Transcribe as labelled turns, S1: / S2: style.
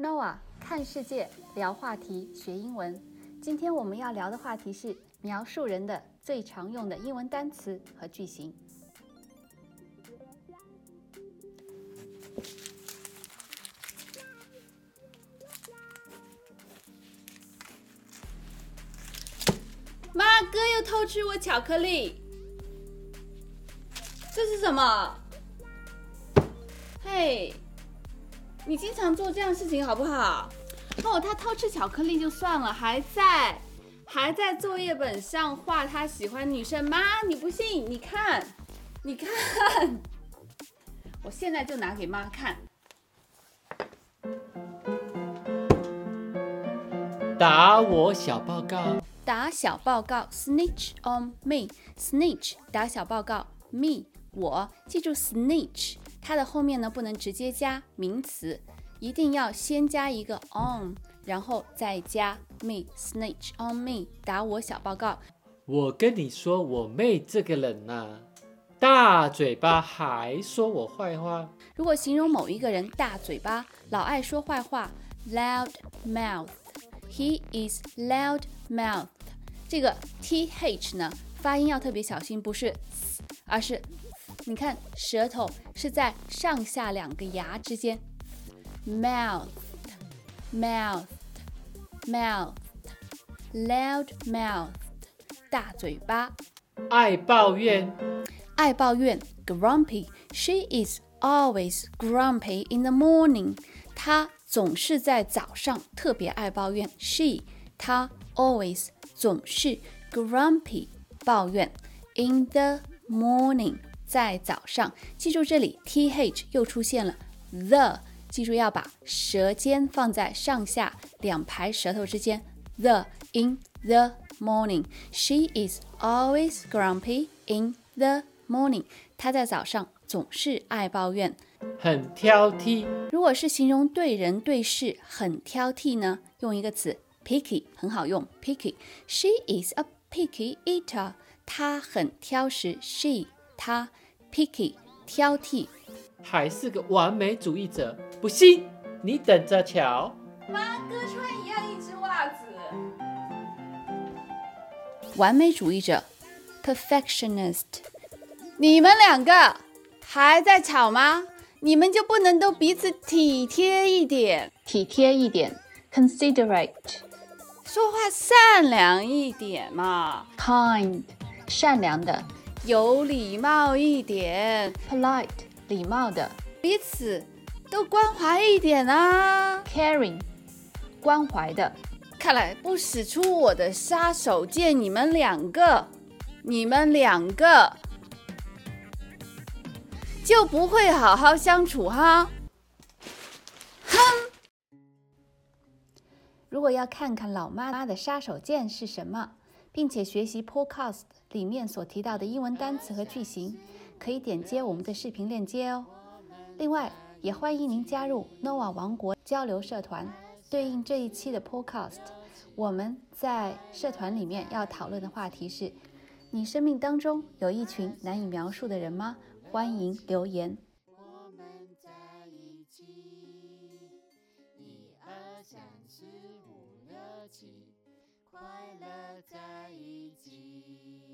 S1: Noah 看世界，聊话题，学英文。今天我们要聊的话题是描述人的最常用的英文单词和句型。妈，哥又偷吃我巧克力，这是什么？嘿，你经常做这样事情好不好？哦，他偷吃巧克力就算了，还在还在作业本上画他喜欢女生。妈，你不信？你看，你看，我现在就拿给妈看。
S2: 打我小报告，
S1: 打小报告，snitch on me，snitch 打小报告，me 我，记住 snitch 它的后面呢不能直接加名词，一定要先加一个 on，然后再加 me，snitch on me 打我小报告。
S2: 我跟你说，我妹这个人呐、大嘴巴，还说我坏话。
S1: 如果形容某一个人大嘴巴，老爱说坏话，loud mouth，he is loud mouth。这个 th 呢，发音要特别小心，不是而是你看舌头是在上下两个牙之间，mouth mouth mouth loud mouth 大嘴巴。
S2: 爱抱怨，
S1: 爱抱怨，grumpy。She is always grumpy in the morning。她总是在早上特别爱抱怨。She，她 always 总是 grumpy 抱怨。In the morning，在早上。记住这里 th 又出现了 the，记住要把舌尖放在上下两排舌头之间。The in the morning. She is always grumpy in the morning. 她在早上总是爱抱怨。
S2: 很挑剔，
S1: 如果是形容对人对事很挑剔呢，用一个词 picky 很好用。picky. She is a picky eater. 她很挑食。She 他 picky 挑剔。
S2: 还是个完美主义者。不信，你等着瞧。
S1: 妈哥穿一样一只袜子。完美主义者，perfectionist。你们两个还在吵吗？你们就不能都彼此体贴一点？体贴一点，considerate。说话善良一点嘛，kind。善良的，有礼貌一点，polite。礼貌的，彼此都关怀一点啊，caring。关怀的。看来不使出我的杀手锏，你们两个，你们两个就不会好好相处哈。哼！如果要看看老妈妈的杀手锏是什么，并且学习 Podcast 里面所提到的英文单词和句型，可以点击我们的视频链接哦。另外，也欢迎您加入 Nova 王国交流社团。对应这一期的 Podcast，我们在社团里面要讨论的话题是：你生命当中有一群难以描述的人吗？欢迎留言。
S3: 我们在一起，一二三四五六七，快乐在一起。